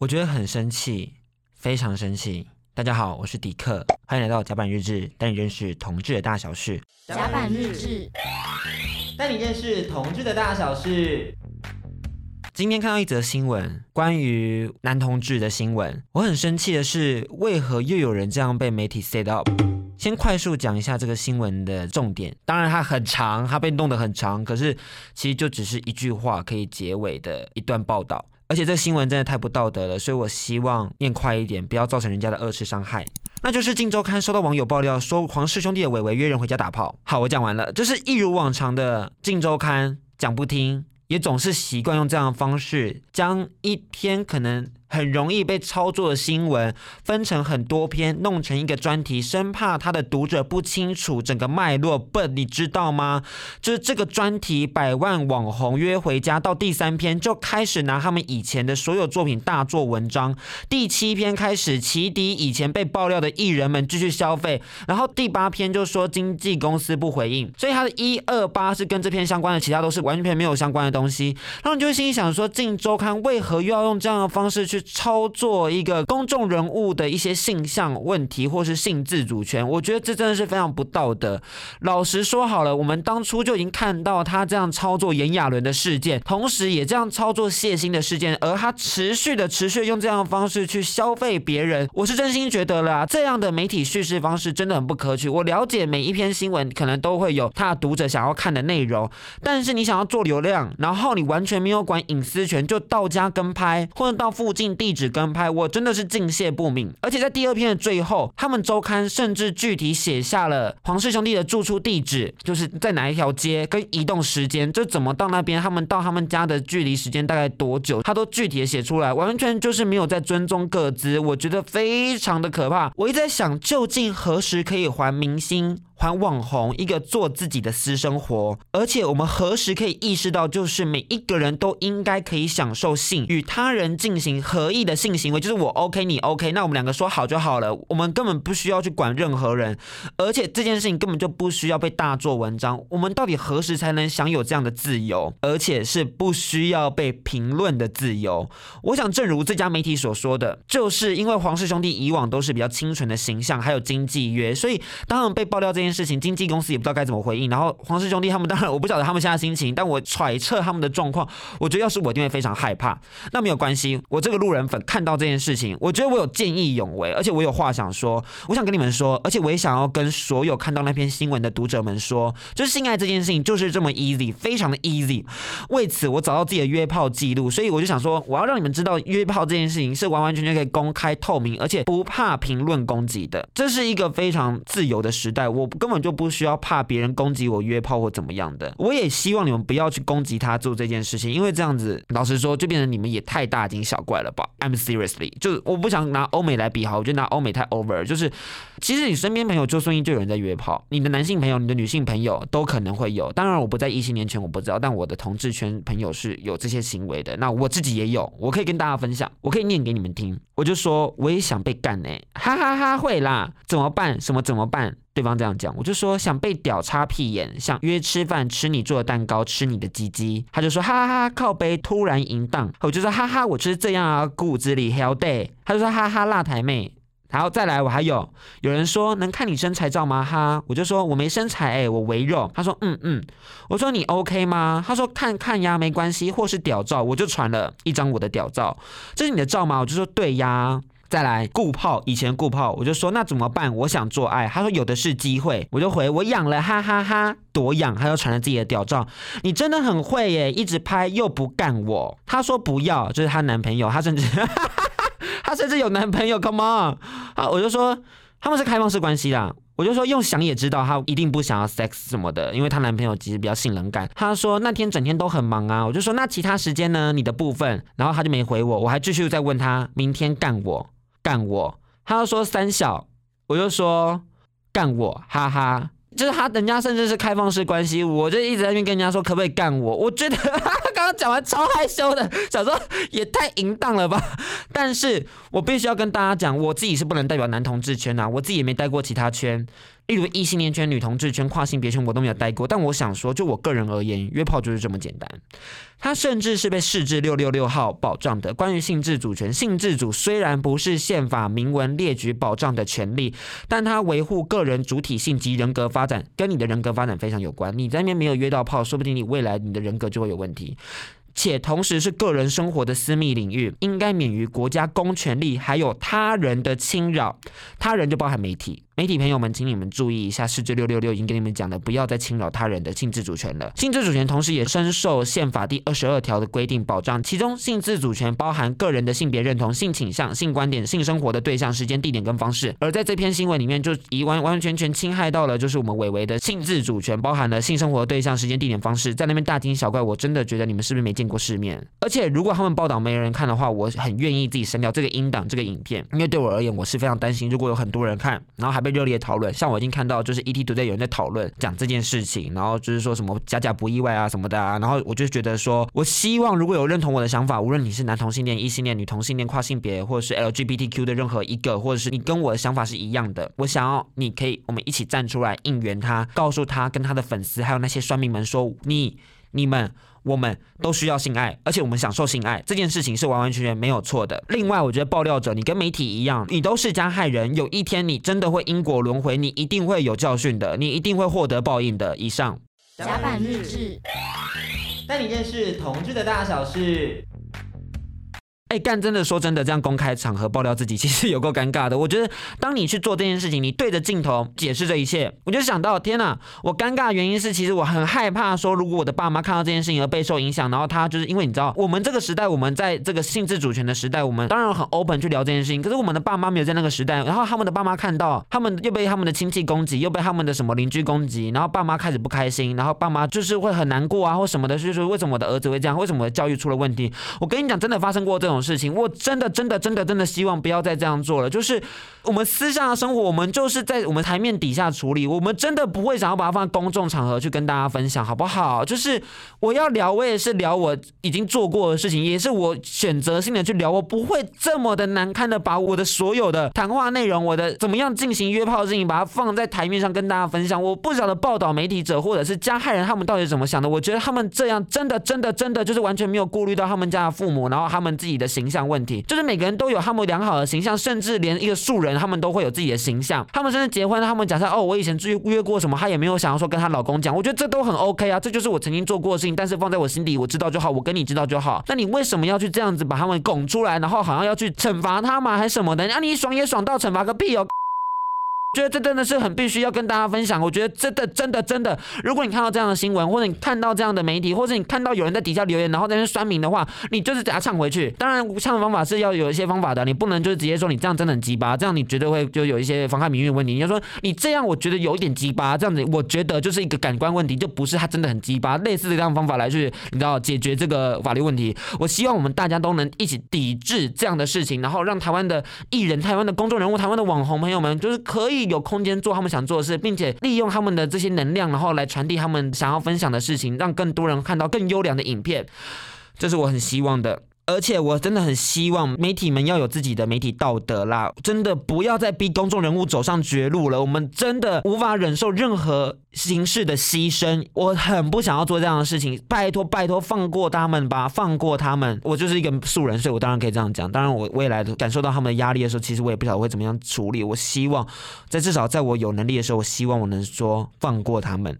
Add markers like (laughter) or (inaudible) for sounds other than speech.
我觉得很生气，非常生气。大家好，我是迪克，欢迎来到甲板日志，带你认识同志的大小事。甲板日志，带你认识同志的大小事。今天看到一则新闻，关于男同志的新闻，我很生气的是，为何又有人这样被媒体 set up？先快速讲一下这个新闻的重点，当然它很长，它被弄得很长，可是其实就只是一句话可以结尾的一段报道。而且这新闻真的太不道德了，所以我希望念快一点，不要造成人家的二次伤害。那就是《镜周刊》收到网友爆料说，黄氏兄弟的伟伟约人回家打炮。好，我讲完了，就是一如往常的《镜周刊》讲不听，也总是习惯用这样的方式将一篇可能。很容易被操作的新闻分成很多篇，弄成一个专题，生怕他的读者不清楚整个脉络。不，你知道吗？就是这个专题《百万网红约回家》到第三篇就开始拿他们以前的所有作品大做文章，第七篇开始启迪以前被爆料的艺人们继续消费，然后第八篇就说经纪公司不回应，所以他的一二八是跟这篇相关的，其他都是完全没有相关的东西。然后你就会心里想说，《镜周刊》为何又要用这样的方式去？操作一个公众人物的一些性向问题，或是性自主权，我觉得这真的是非常不道德。老实说好了，我们当初就已经看到他这样操作炎亚纶的事件，同时也这样操作谢欣的事件，而他持续的、持续用这样的方式去消费别人，我是真心觉得啦，这样的媒体叙事方式真的很不可取。我了解每一篇新闻可能都会有他的读者想要看的内容，但是你想要做流量，然后你完全没有管隐私权，就到家跟拍，或者到附近地址跟拍，我真的是敬谢不敏。而且在第二篇的最后，他们周刊甚至具体写下了黄氏兄弟的住处地址，就是在哪一条街，跟移动时间，就怎么到那边，他们到他们家的距离时间大概多久，他都具体的写出来，完全就是没有在尊重个资，我觉得非常的可怕。我一直在想，究竟何时可以还明星？还网红一个做自己的私生活，而且我们何时可以意识到，就是每一个人都应该可以享受性与他人进行合合意的性行为，就是我 OK 你 OK，那我们两个说好就好了，我们根本不需要去管任何人，而且这件事情根本就不需要被大做文章。我们到底何时才能享有这样的自由，而且是不需要被评论的自由？我想，正如这家媒体所说的，就是因为黄氏兄弟以往都是比较清纯的形象，还有经纪约，所以当他们被爆料这件事情，经纪公司也不知道该怎么回应。然后黄氏兄弟他们当然我不晓得他们现在心情，但我揣测他们的状况，我觉得要是我一定会非常害怕。那没有关系，我这个路路人粉看到这件事情，我觉得我有见义勇为，而且我有话想说，我想跟你们说，而且我也想要跟所有看到那篇新闻的读者们说，就是性爱这件事情就是这么 easy，非常的 easy。为此我找到自己的约炮记录，所以我就想说，我要让你们知道约炮这件事情是完完全全可以公开透明，而且不怕评论攻击的。这是一个非常自由的时代，我根本就不需要怕别人攻击我约炮或怎么样的。我也希望你们不要去攻击他做这件事情，因为这样子，老实说，就变成你们也太大惊小怪了？I'm seriously，就是我不想拿欧美来比哈，我觉得拿欧美太 over。就是其实你身边朋友就算就有人在约炮，你的男性朋友、你的女性朋友都可能会有。当然我不在异性恋圈，我不知道，但我的同志圈朋友是有这些行为的。那我自己也有，我可以跟大家分享，我可以念给你们听。我就说我也想被干呢、哈哈哈哈，会啦，怎么办？什么怎么办？对方这样讲，我就说想被屌插屁眼，想约吃饭，吃你做的蛋糕，吃你的鸡鸡。他就说哈哈哈，靠背突然淫荡。我就说哈哈，我就是这样啊，骨子里 hell day。他就说哈哈，辣台妹。然后再来，我还有有人说能看你身材照吗？哈，我就说我没身材哎，我微肉。他说嗯嗯，我说你 OK 吗？他说看看呀，没关系，或是屌照，我就传了一张我的屌照。这是你的照吗？我就说对呀。再来顾炮，以前顾炮，我就说那怎么办？我想做爱，他说有的是机会，我就回我痒了，哈哈哈，多痒，他又传了自己的屌照，你真的很会耶，一直拍又不干我，他说不要，就是她男朋友，他甚至，她，甚至有男朋友，come on，啊，我就说他们是开放式关系啦，我就说用想也知道她一定不想要 sex 什么的，因为她男朋友其实比较性冷感，她说那天整天都很忙啊，我就说那其他时间呢？你的部分，然后她就没回我，我还继续再问她，明天干我。干我，她要说三小，我就说干我，哈哈，就是他人家甚至是开放式关系，我就一直在那边跟人家说可不可以干我，我觉得 (laughs) 刚刚讲完超害羞的，想说也太淫荡了吧，但是我必须要跟大家讲，我自己是不能代表男同志圈、啊，我自己也没待过其他圈。例如异性恋圈、女同志圈、跨性别圈，我都没有待过。但我想说，就我个人而言，约炮就是这么简单。它甚至是被释字六六六号保障的。关于性自主权，性自主虽然不是宪法明文列举保障的权利，但它维护个人主体性及人格发展，跟你的人格发展非常有关。你在那边没有约到炮，说不定你未来你的人格就会有问题。且同时是个人生活的私密领域，应该免于国家公权力还有他人的侵扰。他人就包含媒体。媒体朋友们，请你们注意一下，释字六六六已经跟你们讲了，不要再侵扰他人的性自主权了。性自主权同时也深受宪法第二十二条的规定保障，其中性自主权包含个人的性别认同、性倾向、性观点、性生活的对象、时间、地点跟方式。而在这篇新闻里面，就已完完全全侵害到了，就是我们伟伟的性自主权，包含了性生活对象、时间、地点、方式，在那边大惊小怪。我真的觉得你们是不是没见过世面？而且如果他们报道没人看的话，我很愿意自己删掉这个音档、这个影片，因为对我而言，我是非常担心，如果有很多人看，然后还被热烈讨论，像。我已经看到，就是 ETtoday 有人在讨论讲这件事情，然后就是说什么假假不意外啊什么的啊，然后我就觉得说，我希望如果有认同我的想法，无论你是男同性恋、异性恋、女同性恋、跨性别，或者是 LGBTQ 的任何一个，或者是你跟我的想法是一样的，我想要你可以我们一起站出来应援他，告诉他跟他的粉丝还有那些酸民们说，你你们。我们都需要性爱，而且我们享受性爱这件事情是完完全全没有错的。另外，我觉得爆料者，你跟媒体一样，你都是加害人，有一天你真的会因果轮回，你一定会有教训的，你一定会获得报应的。以上。甲板日志，带你认识同志的大小事。哎，干真的说真的，这样公开场合爆料自己，其实有够尴尬的。我觉得，当你去做这件事情，你对着镜头解释这一切，我就想到，天哪！我尴尬的原因是，其实我很害怕说，如果我的爸妈看到这件事情而备受影响，然后他就是因为你知道，我们这个时代，我们在这个性自主权的时代，我们当然很 open 去聊这件事情。可是我们的爸妈没有在那个时代，然后他们的爸妈看到，他们又被他们的亲戚攻击，又被他们的什么邻居攻击，然后爸妈开始不开心，然后爸妈就是会很难过啊，或什么的，就是说为什么我的儿子会这样？为什么我的教育出了问题？我跟你讲，真的发生过这种事情，我真。的，真的，真的，真的希望不要再这样做了。就是我们私下的生活，我们就是在我们台面底下处理。我们真的不会想要把它放在公众场合去跟大家分享，好不好？就是我要聊，我也是聊我已经做过的事情，也是我选择性的去聊。我不会这么的难堪的把我的所有的谈话内容，我的怎么样进行约炮的事情，把它放在台面上跟大家分享。我不晓得报道媒体者或者是加害人他们到底怎么想的。我觉得他们这样真的，真的，真的就是完全没有顾虑到他们家的父母，然后他们自己的形象问题。就是每个人都有他们良好的形象，甚至连一个素人，他们都会有自己的形象。他们甚至结婚，他们假设哦，我以前约约过什么，他也没有想要说跟她老公讲。我觉得这都很 OK 啊，这就是我曾经做过的事情。但是放在我心底，我知道就好，我跟你知道就好。那你为什么要去这样子把他们拱出来，然后好像要去惩罚他吗？还是什么的？那、你爽也爽到惩罚个屁哦！觉得这真的是很必须要跟大家分享。我觉得真的真的真的，如果你看到这样的新闻，或者你看到这样的媒体，或者你看到有人在底下留言，然后在那边酸民的话，你就是给他唱回去。当然，唱的方法是要有一些方法的，你不能就是直接说你这样真的很鸡巴，这样你绝对会就有一些妨害名誉问题。你要说你这样，我觉得有一点鸡巴，这样子我觉得就是一个感官问题，就不是他真的很鸡巴。类似的这样方法来去，你知道解决这个法律问题。我希望我们大家都能一起抵制这样的事情，然后让台湾的艺人、台湾的公众人物、台湾的网红朋友们，就是可以有空间做。他们想做的事，并且利用他们的这些能量，然后来传递他们想要分享的事情，让更多人看到更优良的影片，这是我很希望的。而且我真的很希望媒体们要有自己的媒体道德啦，真的不要再逼公众人物走上绝路了。我们真的无法忍受任何形式的牺牲，我很不想要做这样的事情。拜托拜托，放过他们吧，放过他们。我就是一个素人，所以我当然可以这样讲。当然，我未来感受到他们的压力的时候，其实我也不晓得会怎么样处理。我希望在至少在我有能力的时候，我希望我能说放过他们。